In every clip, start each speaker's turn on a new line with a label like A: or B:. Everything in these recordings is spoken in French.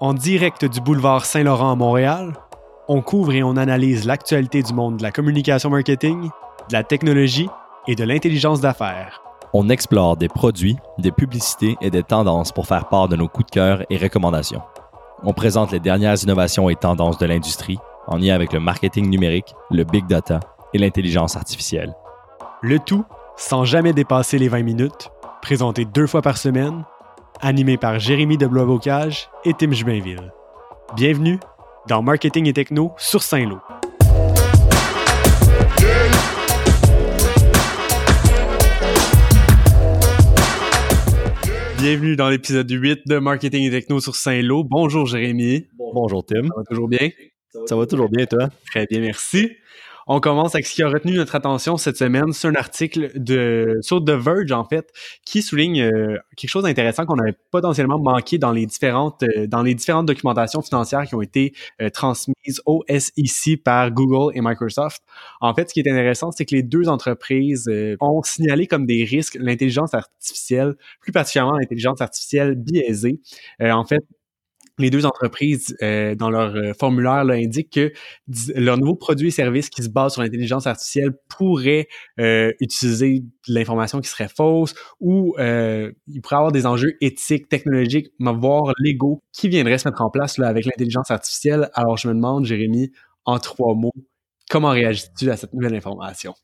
A: En direct du boulevard Saint-Laurent à Montréal, on couvre et on analyse l'actualité du monde de la communication marketing, de la technologie et de l'intelligence d'affaires.
B: On explore des produits, des publicités et des tendances pour faire part de nos coups de cœur et recommandations. On présente les dernières innovations et tendances de l'industrie en lien avec le marketing numérique, le big data et l'intelligence artificielle.
A: Le tout sans jamais dépasser les 20 minutes, présenté deux fois par semaine animé par Jérémy de Blois-Bocage et Tim Jubainville. Bienvenue dans Marketing et Techno sur Saint-Lô. Bienvenue dans l'épisode 8 de Marketing et Techno sur Saint-Lô. Bonjour Jérémy.
B: Bonjour Tim.
A: Ça va toujours bien?
B: Ça va toujours bien, toi?
A: Très bien, merci. On commence avec ce qui a retenu notre attention cette semaine. C'est un article de, sur The Verge, en fait, qui souligne euh, quelque chose d'intéressant qu'on avait potentiellement manqué dans les différentes, euh, dans les différentes documentations financières qui ont été euh, transmises au SEC par Google et Microsoft. En fait, ce qui est intéressant, c'est que les deux entreprises ont signalé comme des risques l'intelligence artificielle, plus particulièrement l'intelligence artificielle biaisée. en fait, les deux entreprises, euh, dans leur euh, formulaire, indiquent que leurs nouveaux produits et services qui se basent sur l'intelligence artificielle pourraient euh, utiliser de l'information qui serait fausse ou il pourrait avoir des enjeux éthiques, technologiques, voire légaux qui viendraient se mettre en place avec l'intelligence artificielle. Alors, je me demande, Jérémy, en trois mots, comment réagis-tu à cette nouvelle information?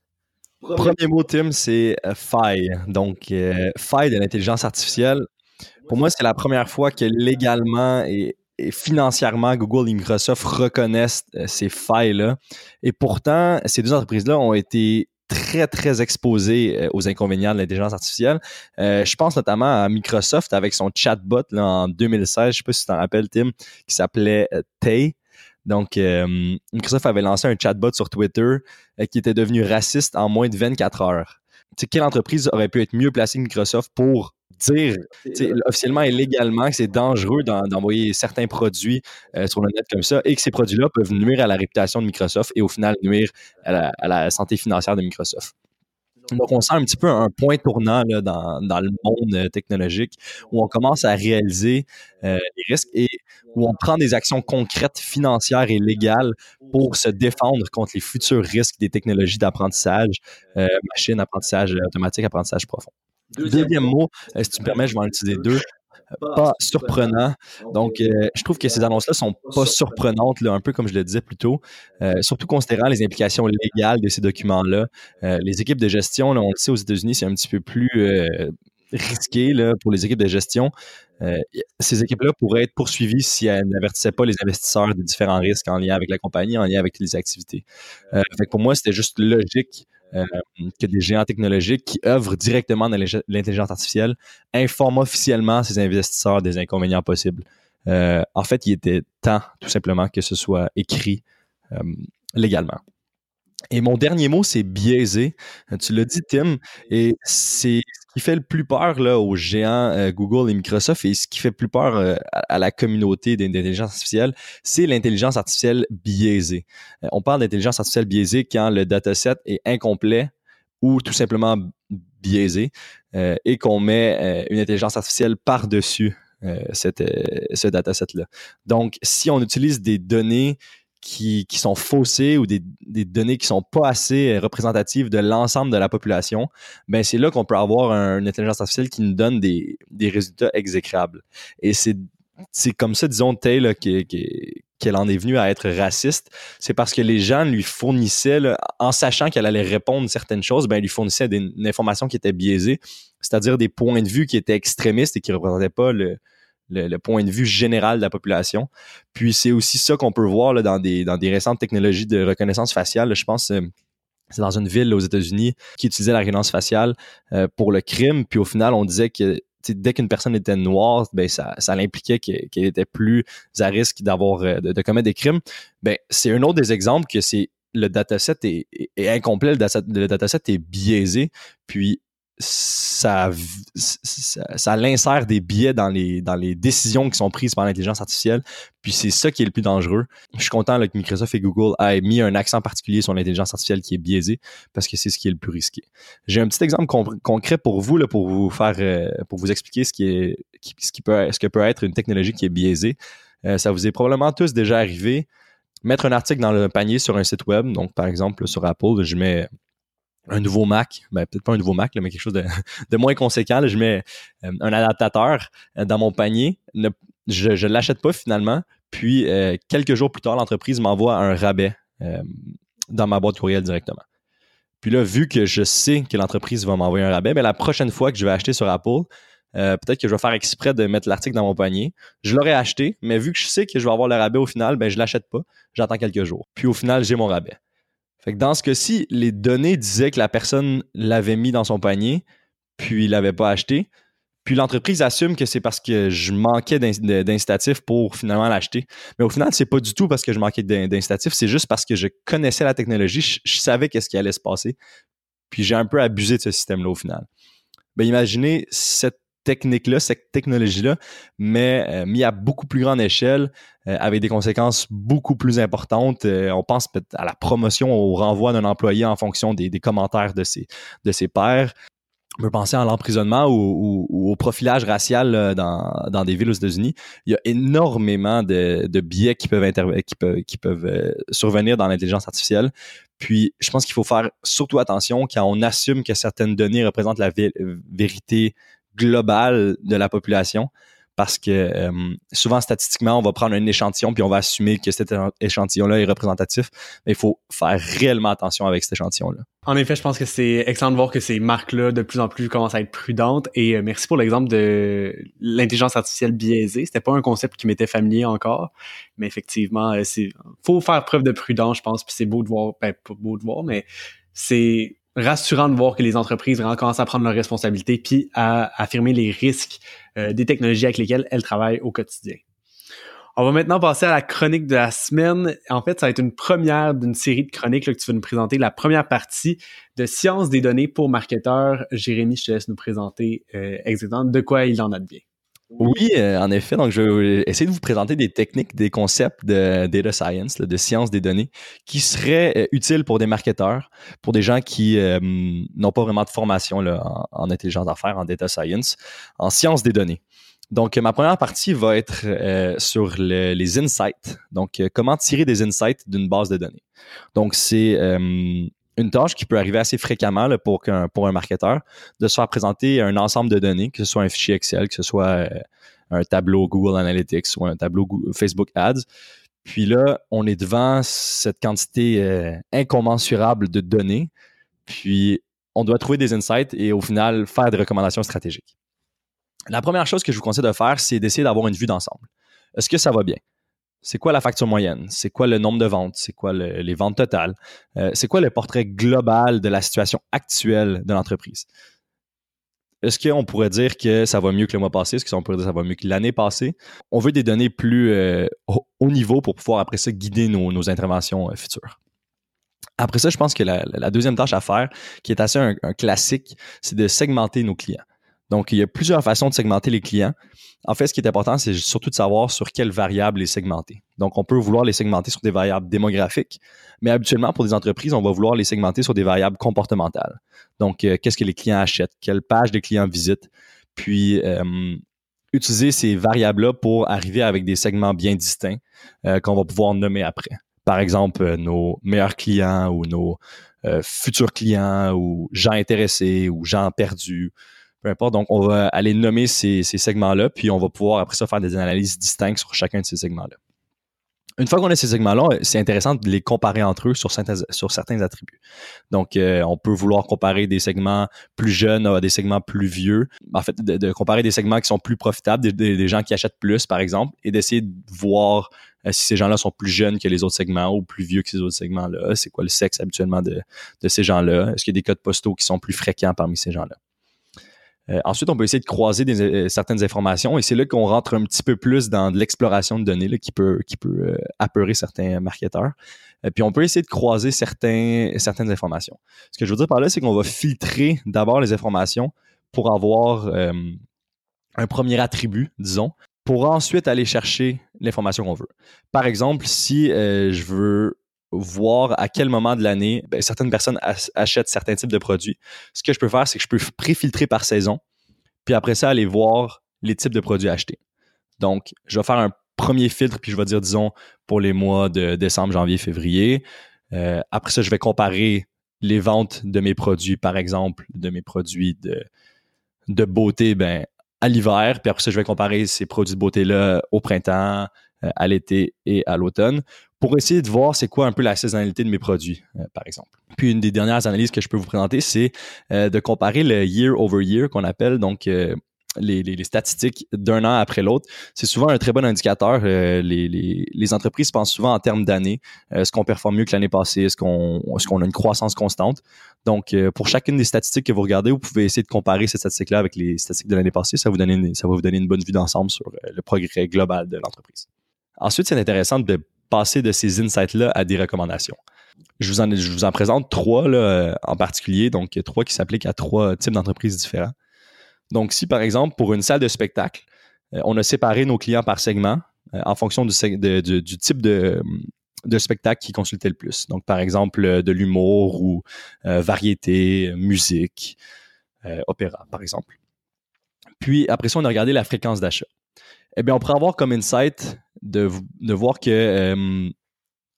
B: Premier mot, Tim, c'est faille. Donc, faille de l'intelligence artificielle. Pour moi, c'est la première fois que légalement et, financièrement, Google et Microsoft reconnaissent euh, ces failles-là. Et pourtant, ces deux entreprises-là ont été très, très exposées euh, aux inconvénients de l'intelligence artificielle. Euh, je pense notamment à Microsoft avec son chatbot en 2016, je ne sais pas si tu t'en rappelles, Tim, qui s'appelait Tay. Donc, Microsoft avait lancé un chatbot sur Twitter qui était devenu raciste en moins de 24 heures. sais, quelle entreprise aurait pu être mieux placée que Microsoft pour dire officiellement et légalement que c'est dangereux d'envoyer certains produits euh, sur le net comme ça et que ces produits-là peuvent nuire à la réputation de Microsoft et au final nuire à la, santé financière de Microsoft. Donc, on sent un petit peu un point tournant dans, le monde euh, technologique où on commence à réaliser euh, les risques et où on prend des actions concrètes, financières et légales pour se défendre contre les futurs risques des technologies d'apprentissage, machine, apprentissage automatique, apprentissage profond. Deuxième, mot, euh, si tu me permets, je vais en utiliser deux pas surprenant. Donc, euh, je trouve que ces annonces-là sont pas surprenantes, là, un peu comme je le disais plus tôt, euh, surtout considérant les implications légales de ces documents-là. les équipes de gestion, on le sait aux États-Unis, c'est un petit peu plus risqué là, pour les équipes de gestion. ces équipes-là pourraient être poursuivies si elles n'avertissaient pas les investisseurs des différents risques en lien avec la compagnie, en lien avec les activités. fait pour moi, c'était juste logique euh, que des géants technologiques qui œuvrent directement dans l'intelligence artificielle informent officiellement ces investisseurs des inconvénients possibles. Euh, en fait, il était temps, tout simplement, que ce soit écrit euh, légalement. Et mon dernier mot, c'est biaisé. Tu l'as dit, Tim, et c'est ce qui fait le plus peur là, aux géants euh, Google et Microsoft et ce qui fait plus peur euh, à, la communauté d'intelligence artificielle, c'est l'intelligence artificielle biaisée. Euh, on parle d'intelligence artificielle biaisée quand le dataset est incomplet ou tout simplement biaisé et qu'on met une intelligence artificielle par-dessus ce dataset-là. Donc, si on utilise des données qui, sont faussées ou des, données qui sont pas assez euh, représentatives de l'ensemble de la population, ben c'est là qu'on peut avoir une intelligence artificielle qui nous donne des, résultats exécrables. Et c'est c'est comme ça, disons, Taylor, qu'elle en est venue à être raciste, c'est parce que les gens lui fournissaient, en sachant qu'elle allait répondre certaines choses, ben, lui fournissaient des, une information qui était biaisée, c'est-à-dire des points de vue qui étaient extrémistes et qui ne représentaient pas le, le, point de vue général de la population. Puis c'est aussi ça qu'on peut voir là, dans, des, dans des récentes technologies de reconnaissance faciale. je pense euh, c'est dans une ville aux États-Unis qui utilisait la reconnaissance faciale euh, pour le crime. Puis au final, on disait que dès qu'une personne était noire, ben ça, ça l'impliquait qu'elle était plus à risque d'avoir euh, de, commettre des crimes. Ben c'est un autre des exemples que c'est le dataset est, est, incomplet, le dataset, le dataset est biaisé. Puis ça, l'insère des biais dans les, décisions qui sont prises par l'intelligence artificielle. Puis c'est ça qui est le plus dangereux. Je suis content que Microsoft et Google aient mis un accent particulier sur l'intelligence artificielle qui est biaisée parce que c'est ce qui est le plus risqué. J'ai un petit exemple concret pour vous, pour vous faire, euh, vous expliquer ce qui peut, que peut être une technologie qui est biaisée. ça vous est probablement tous déjà arrivé. Mettre un article dans le panier sur un site web, donc par exemple sur Apple, je mets un nouveau Mac, ben, peut-être pas un nouveau Mac, mais quelque chose de, moins conséquent. je mets un adaptateur dans mon panier. je ne l'achète pas finalement. Puis quelques jours plus tard, l'entreprise m'envoie un rabais dans ma boîte courriel directement. Puis là, vu que je sais que l'entreprise va m'envoyer un rabais, ben, la prochaine fois que je vais acheter sur Apple, euh, peut-être que je vais faire exprès de mettre l'article dans mon panier. Je l'aurais acheté, mais vu que je sais que je vais avoir le rabais au final, ben, je ne l'achète pas. J'attends quelques jours. Puis au final, j'ai mon rabais. Fait que dans ce cas-ci, les données disaient que la personne l'avait mis dans son panier, puis il l'avait pas acheté. Puis l'entreprise assume que c'est parce que je manquais d'incitatifs pour finalement l'acheter. Mais au final, c'est pas du tout parce que je manquais d'incitatifs, c'est juste parce que je connaissais la technologie, je, savais qu'est-ce qui allait se passer. Puis j'ai un peu abusé de ce système-là au final. Ben imaginez cette technique-là, cette technologie-là, mais euh, mis à beaucoup plus grande échelle, euh, avec des conséquences beaucoup plus importantes. Euh, on pense à la promotion, au renvoi d'un employé en fonction des, commentaires de ses, de ses pairs on peut penser à l'emprisonnement ou, au profilage racial dans, des villes aux États-Unis. Il y a énormément de, biais qui peuvent, qui peuvent, survenir dans l'intelligence artificielle. Puis, je pense qu'il faut faire surtout attention quand on assume que certaines données représentent la vérité globale de la population parce que euh, souvent statistiquement, on va prendre un échantillon puis on va assumer que cet échantillon-là est représentatif. Mais il faut faire réellement attention avec cet échantillon-là.
A: En effet, je pense que c'est excellent de voir que ces marques-là, de plus en plus, commencent à être prudentes. Et euh, merci pour l'exemple de l'intelligence artificielle biaisée. C'était pas un concept qui m'était familier encore, mais effectivement, euh, c'est faut faire preuve de prudence, je pense. Puis c'est beau de voir, ben, pas beau de voir, mais c'est rassurant de voir que les entreprises commencent à prendre leurs responsabilités puis à affirmer les risques euh, des technologies avec lesquelles elles travaillent au quotidien. On va maintenant passer à la chronique de la semaine. En fait, ça va être une première d'une série de chroniques que tu vas nous présenter. La première partie de Science des données pour marketeurs. Jérémy, je te laisse nous présenter euh, exactement de quoi il en advient.
B: Oui, euh, en effet. Donc, je vais essayer de vous présenter des techniques, des concepts de data science, de science des données, qui seraient euh, utiles pour des marketeurs, pour des gens qui euh, n'ont pas vraiment de formation en, intelligence d'affaires, en data science, en science des données. Donc, ma première partie va être sur les insights. Donc, comment tirer des insights d'une base de données. Donc, c'est une tâche qui peut arriver assez fréquemment pour, un, marketeur, de se faire présenter un ensemble de données, que ce soit un fichier Excel, que ce soit euh, un tableau Google Analytics ou un tableau Facebook Ads. Puis là, on est devant cette quantité euh, incommensurable de données. Puis on doit trouver des insights et au final faire des recommandations stratégiques. La première chose que je vous conseille de faire, c'est d'essayer d'avoir une vue d'ensemble. Est-ce que ça va bien? C'est quoi la facture moyenne? C'est quoi le nombre de ventes? C'est quoi les ventes totales? Euh, c'est quoi le portrait global de la situation actuelle de l'entreprise? Est-ce qu'on pourrait dire que ça va mieux que le mois passé? Est-ce qu'on pourrait dire que ça va mieux que l'année passée? On veut des données plus euh, haut niveau pour pouvoir après ça guider nos, interventions euh, futures. Après ça, je pense que la, deuxième tâche à faire, qui est assez un classique, c'est de segmenter nos clients. Donc, il y a plusieurs façons de segmenter les clients. En fait, ce qui est important, c'est surtout de savoir sur quelles variables les segmenter. Donc, on peut vouloir les segmenter sur des variables démographiques, mais habituellement, pour des entreprises, on va vouloir les segmenter sur des variables comportementales. Donc, euh, qu'est-ce que les clients achètent, quelle page les clients visitent, puis euh, utiliser ces variables-là pour arriver avec des segments bien distincts euh, qu'on va pouvoir nommer après. Par exemple, nos meilleurs clients ou nos futurs clients ou gens intéressés ou gens perdus peu importe. Donc, on va aller nommer ces, segments-là, puis on va pouvoir après ça faire des analyses distinctes sur chacun de ces segments-là. Une fois qu'on a ces segments-là, c'est intéressant de les comparer entre eux sur certains, sur certains attributs. Donc, euh, on peut vouloir comparer des segments plus jeunes à des segments plus vieux. En fait, de, comparer des segments qui sont plus profitables, des, gens qui achètent plus, par exemple, et d'essayer de voir euh, si ces gens-là sont plus jeunes que les autres segments ou plus vieux que ces autres segments-là. C'est quoi le sexe habituellement de, de ces gens-là? Est-ce qu'il y a des codes postaux qui sont plus fréquents parmi ces gens-là? Euh, ensuite, on peut essayer de croiser euh, certaines informations et c'est là qu'on rentre un petit peu plus dans de l'exploration de données qui peut, qui peut euh, apeurer certains marketeurs. puis on peut essayer de croiser certains, certaines informations. Ce que je veux dire par là, c'est qu'on va filtrer d'abord les informations pour avoir un premier attribut, disons, pour ensuite aller chercher l'information qu'on veut. Par exemple, si je veux voir à quel moment de l'année ben, certaines personnes achètent certains types de produits. Ce que je peux faire, c'est que je peux préfiltrer par saison, puis après ça, aller voir les types de produits achetés. Donc, je vais faire un premier filtre, puis je vais dire, disons, pour les mois de décembre, janvier, février. Euh, après ça, je vais comparer les ventes de mes produits, par exemple, de mes produits de, de beauté, ben, à l'hiver. Puis après ça, je vais comparer ces produits de beauté-là au printemps, euh, à l'été et à l'automne pour essayer de voir c'est quoi un peu la saisonnalité de mes produits, euh, par exemple. Puis une des dernières analyses que je peux vous présenter, c'est de comparer le year over year qu'on appelle, donc les, statistiques d'un an après l'autre, c'est souvent un très bon indicateur. Euh, les, entreprises pensent souvent en termes d'années. Euh, est-ce qu'on performe mieux que l'année passée? Est-ce qu'on a une croissance constante? Donc, euh, pour chacune des statistiques que vous regardez, vous pouvez essayer de comparer ces statistiques-là avec les statistiques de l'année passée. Ça, vous ça va vous donner une bonne vue d'ensemble sur le progrès global de l'entreprise. Ensuite, c'est intéressant de passer de ces insights-là à des recommandations. Je vous en, présente trois là, en particulier, donc trois qui s'appliquent à trois types d'entreprises différents. Donc, si par exemple, pour une salle de spectacle, euh, on a séparé nos clients par segment euh, en fonction du, type de, spectacle qui consultait le plus. Donc, par exemple, euh, de l'humour ou variété, musique, opéra, par exemple. Puis, après ça, on a regardé la fréquence d'achat. Eh bien, on pourrait avoir comme insight de, voir que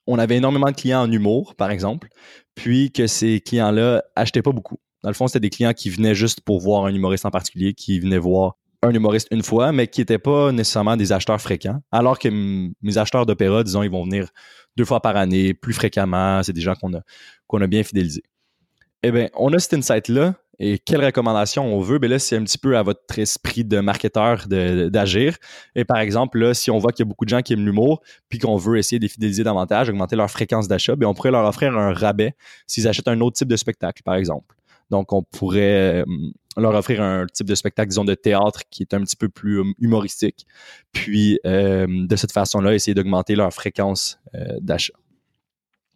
B: on avait énormément de clients en humour, par exemple, puis que ces clients-là achetaient pas beaucoup. Dans le fond, c'était des clients qui venaient juste pour voir un humoriste en particulier, qui venaient voir un humoriste une fois, mais qui n'étaient pas nécessairement des acheteurs fréquents. Alors que mes acheteurs d'opéra, disons, ils vont venir deux fois par année, plus fréquemment. C'est des gens qu'on a, qu'on a bien fidélisés. Eh bien, on a cet insight-là. Et quelle recommandation on veut? Bien là, c'est un petit peu à votre esprit de marketeur d'agir. Et par exemple, là, si on voit qu'il y a beaucoup de gens qui aiment l'humour, puis qu'on veut essayer de les fidéliser davantage, augmenter leur fréquence d'achat, bien, on pourrait leur offrir un rabais s'ils achètent un autre type de spectacle, par exemple. Donc, on pourrait euh, leur offrir un type de spectacle, disons, de théâtre qui est un petit peu plus hum, humoristique. Puis, euh, de cette façon-là, essayer d'augmenter leur fréquence euh, d'achat.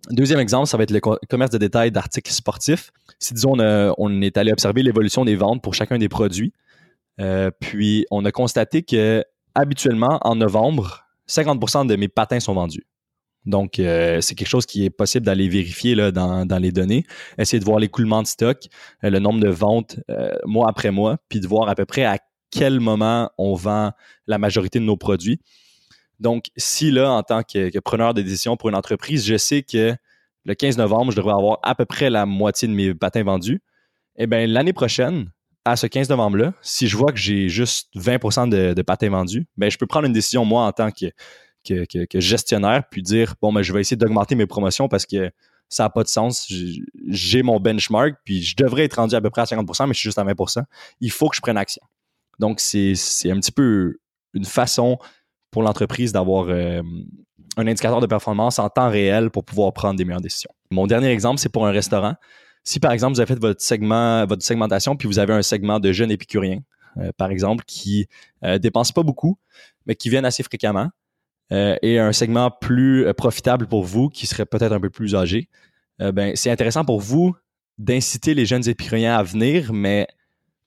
B: Deuxième exemple, ça va être le commerce de détail d'articles sportifs. Si, disons, on, est allé observer l'évolution des ventes pour chacun des produits, puis on a constaté que habituellement, en novembre, 50% de mes patins sont vendus. Donc, euh, c'est quelque chose qui est possible d'aller vérifier dans, les données, essayer de voir l'écoulement de stock, euh, le nombre de ventes euh, mois après mois, puis de voir à peu près à quel moment on vend la majorité de nos produits. Donc, si là, en tant que, preneur de décision pour une entreprise, je sais que le 15 novembre, je devrais avoir à peu près la moitié de mes patins vendus, eh bien, l'année prochaine, à ce 15 novembre-là, si je vois que j'ai juste 20 de, de patins vendus, bien, je peux prendre une décision, moi, en tant que que, gestionnaire, puis dire bon, ben, je vais essayer d'augmenter mes promotions parce que ça n'a pas de sens. J'ai mon benchmark, puis je devrais être rendu à peu près à 50%, mais je suis juste à 20%. Il faut que je prenne action. Donc, c'est un petit peu une façon pour l'entreprise d'avoir euh, un indicateur de performance en temps réel pour pouvoir prendre des meilleures décisions. Mon dernier exemple, c'est pour un restaurant. Si par exemple, vous avez fait votre segment, votre segmentation, puis vous avez un segment de jeunes épicuriens, euh, par exemple, qui ne euh, dépensent pas beaucoup, mais qui viennent assez fréquemment, et un segment plus profitable pour vous qui serait peut-être un peu plus âgé, ben, c'est intéressant pour vous d'inciter les jeunes épicuriens à venir, mais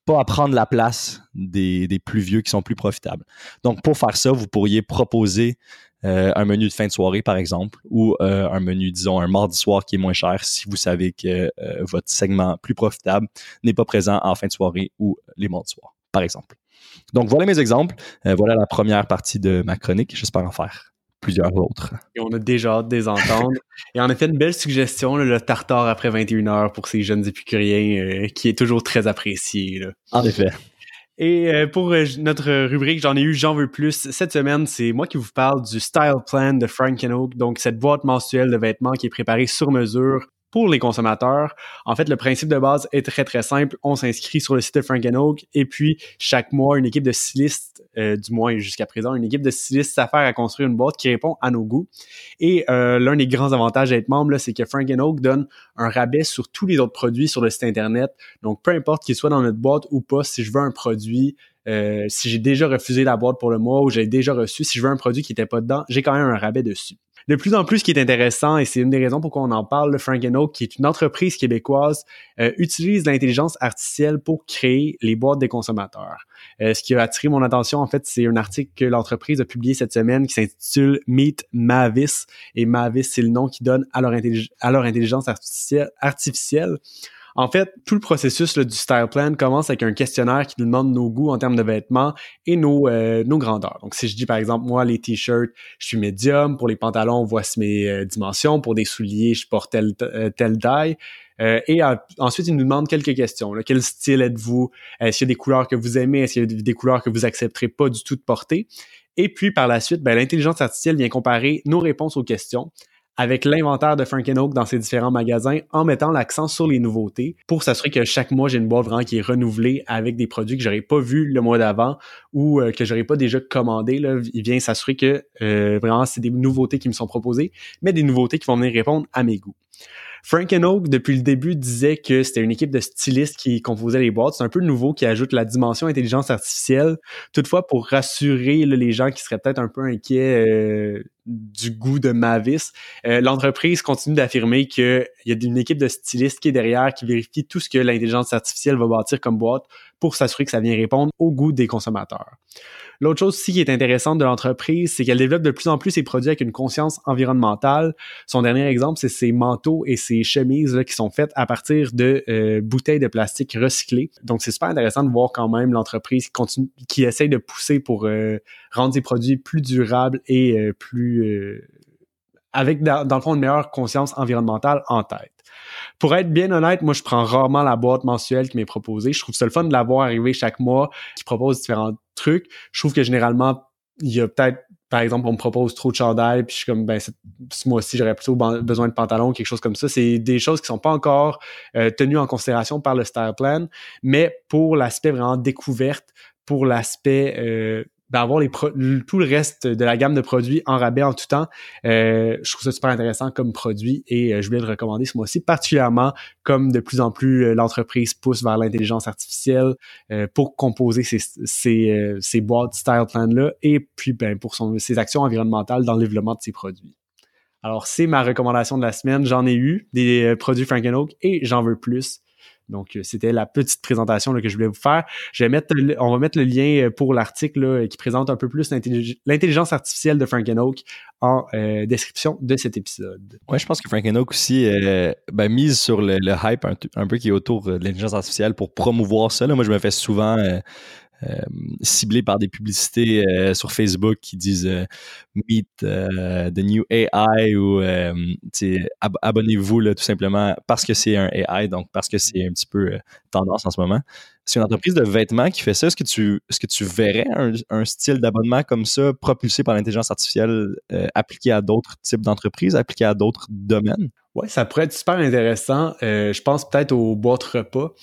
B: pas à prendre la place des, plus vieux qui sont plus profitables. Donc, pour faire ça, vous pourriez proposer un menu de fin de soirée, par exemple, ou un menu, disons, un mardi soir qui est moins cher si vous savez que votre segment plus profitable n'est pas présent en fin de soirée ou les mardis soirs, par exemple. Donc, voilà mes exemples. Euh, voilà la première partie de ma chronique. J'espère en faire plusieurs autres.
A: Et on a déjà hâte de les entendre. Et en effet, une belle suggestion, le tartare après 21 heures pour ces jeunes épicuriens, euh, qui est toujours très apprécié.
B: En effet.
A: Et euh, pour notre rubrique, j'en ai eu J'en veux plus. Cette semaine, c'est moi qui vous parle du Style Plan de Frank Oak, donc cette boîte mensuelle de vêtements qui est préparée sur mesure pour les consommateurs. En fait, le principe de base est très, très simple. On s'inscrit sur le site de Frank Oak et puis chaque mois, une équipe de stylistes, euh, du moins jusqu'à présent, une équipe de stylistes s'affaire à construire une boîte qui répond à nos goûts. Et euh, l'un des grands avantages d'être membre, c'est que Frank Oak donne un rabais sur tous les autres produits sur le site Internet. Donc, peu importe qu'il soit dans notre boîte ou pas, si je veux un produit, euh, si j'ai déjà refusé la boîte pour le mois ou j'ai déjà reçu, si je veux un produit qui n'était pas dedans, j'ai quand même un rabais dessus de plus en plus, ce qui est intéressant, et c'est une des raisons pourquoi on en parle, le Frank Oak, qui est une entreprise québécoise, euh, utilise l'intelligence artificielle pour créer les boîtes des consommateurs. Euh, ce qui a attiré mon attention, en fait, c'est un article que l'entreprise a publié cette semaine qui s'intitule Meet Mavis. Et Mavis, c'est le nom qu'ils donnent à leur, à intelligence artificielle. En fait, tout le processus du style plan commence avec un questionnaire qui nous demande nos goûts en termes de vêtements et nos, euh, nos grandeurs. Donc, si je dis par exemple, moi, les t-shirts, je suis médium. Pour les pantalons, voici mes euh, dimensions. Pour des souliers, je porte telle, euh, telle taille. et ensuite, il nous demande quelques questions. Quel style êtes-vous? Est-ce qu'il y a des couleurs que vous aimez? Est-ce qu'il y a des couleurs que vous accepterez pas du tout de porter? Et puis, par la suite, ben, l'intelligence artificielle vient comparer nos réponses aux questions avec l'inventaire de Frank Oak dans ses différents magasins en mettant l'accent sur les nouveautés pour s'assurer que chaque mois, j'ai une boîte vraiment qui est renouvelée avec des produits que j'aurais pas vus le mois d'avant ou euh, que j'aurais pas déjà commandé. Là. Il vient s'assurer que euh, vraiment, c'est des nouveautés qui me sont proposées, mais des nouveautés qui vont venir répondre à mes goûts. Frank Oak, depuis le début, disait que c'était une équipe de stylistes qui composait les boîtes. C'est un peu nouveau qui ajoute la dimension intelligence artificielle. Toutefois, pour rassurer les gens qui seraient peut-être un peu inquiets euh, du goût de Mavis, euh, l'entreprise continue d'affirmer qu'il y a une équipe de stylistes qui est derrière, qui vérifie tout ce que l'intelligence artificielle va bâtir comme boîte pour s'assurer que ça vient répondre au goût des consommateurs. L'autre chose aussi qui est intéressante de l'entreprise, c'est qu'elle développe de plus en plus ses produits avec une conscience environnementale. Son dernier exemple, c'est ses manteaux et ses chemises qui sont faites à partir de euh, bouteilles de plastique recyclées. Donc, c'est super intéressant de voir quand même l'entreprise qui continue, qui essaye de pousser pour euh, rendre ses produits plus durables et euh, plus avec dans, dans, le fond une meilleure conscience environnementale en tête. Pour être bien honnête, moi, je prends rarement la boîte mensuelle qui m'est proposée. Je trouve ça le fun de la voir arriver chaque mois, qui propose différents trucs. Je trouve que généralement, il y a peut-être, par exemple, on me propose trop de chandail, puis je suis comme, ben, ce mois-ci, j'aurais plutôt besoin de pantalons, quelque chose comme ça. C'est des choses qui sont pas encore euh, tenues en considération par le style plan, mais pour l'aspect vraiment découverte, pour l'aspect euh, d'avoir les tout le reste de la gamme de produits en rabais en tout temps. Euh, je trouve ça super intéressant comme produit et euh, je voulais le recommander ce mois-ci, particulièrement comme de plus en plus euh, l'entreprise pousse vers l'intelligence artificielle pour composer ces, ces, ces boîtes style plan-là et puis ben, pour son, ses actions environnementales dans le développement de ses produits. Alors, c'est ma recommandation de la semaine. J'en ai eu des produits Frank Oak et j'en veux plus. Donc, euh, c'était la petite présentation que je voulais vous faire. Je vais on va mettre le lien euh, pour l'article qui présente un peu plus l'intelligence artificielle de Frank en euh, description de cet épisode.
B: Ouais, je pense que Frank Oak aussi ben, mise sur le, hype un, peu qui est autour de l'intelligence artificielle pour promouvoir ça. Moi, je me fais souvent ciblé par des publicités euh, sur Facebook qui disent euh, Meet the new AI ou abonnez-vous tout simplement parce que c'est un AI, donc parce que c'est un petit peu tendance en ce moment. C'est une entreprise de vêtements qui fait ça. Est-ce que tu, est-ce que tu verrais un, style d'abonnement comme ça propulsé par l'intelligence artificielle appliqué à d'autres types d'entreprises, appliqué à d'autres domaines?
A: Oui, ça pourrait être super intéressant. je pense peut-être aux boîtes repas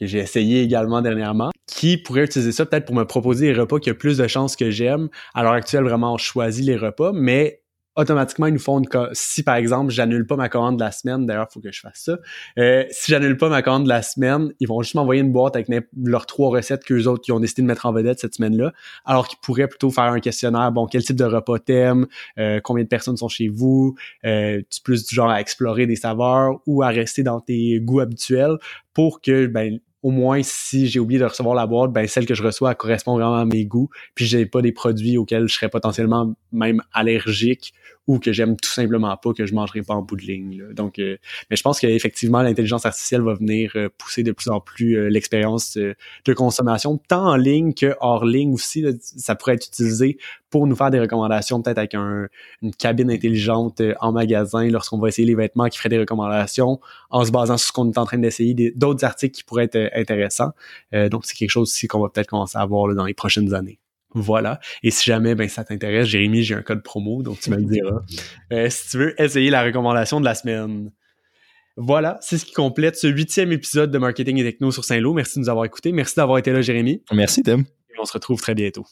A: que j'ai essayé également dernièrement, qui pourrait utiliser ça peut-être pour me proposer des repas qui ont plus de chances que j'aime. À l'heure actuelle, vraiment, on choisit les repas, mais automatiquement, ils nous font une si par exemple, j'annule pas ma commande de la semaine, d'ailleurs, il faut que je fasse ça. Euh, si j'annule pas ma commande de la semaine, ils vont juste m'envoyer une boîte avec leurs trois recettes qu'eux autres qui ont décidé de mettre en vedette cette semaine-là, alors qu'ils pourraient plutôt faire un questionnaire, bon, quel type de repas t'aimes, euh, combien de personnes sont chez vous, euh, tu plus du genre à explorer des saveurs ou à rester dans tes goûts habituels pour que ben au moins si j'ai oublié de recevoir la boîte, ben celle que je reçois correspond vraiment à mes goûts, puis j'ai pas des produits auxquels je serais potentiellement même allergique ou que j'aime tout simplement pas, que je mangerai pas en bout de ligne. Donc, euh, mais je pense qu'effectivement, l'intelligence artificielle va venir euh, pousser de plus en plus euh, l'expérience de consommation, tant en ligne que hors ligne aussi. ça pourrait être utilisé pour nous faire des recommandations, peut-être avec une cabine intelligente en magasin lorsqu'on va essayer les vêtements qui ferait des recommandations en se basant sur ce qu'on est en train d'essayer, d'autres articles qui pourraient être intéressants. donc, c'est quelque chose aussi qu'on va peut-être commencer à voir dans les prochaines années. Voilà. Et si jamais ben, ça t'intéresse, Jérémy, j'ai un code promo, donc tu me le diras. Euh, si tu veux essayer la recommandation de la semaine. Voilà, c'est ce qui complète ce huitième épisode de Marketing et Techno sur Saint-Lô. Merci de nous avoir écoutés. Merci d'avoir été là, Jérémy.
B: Merci, Tim.
A: Et on se retrouve très bientôt.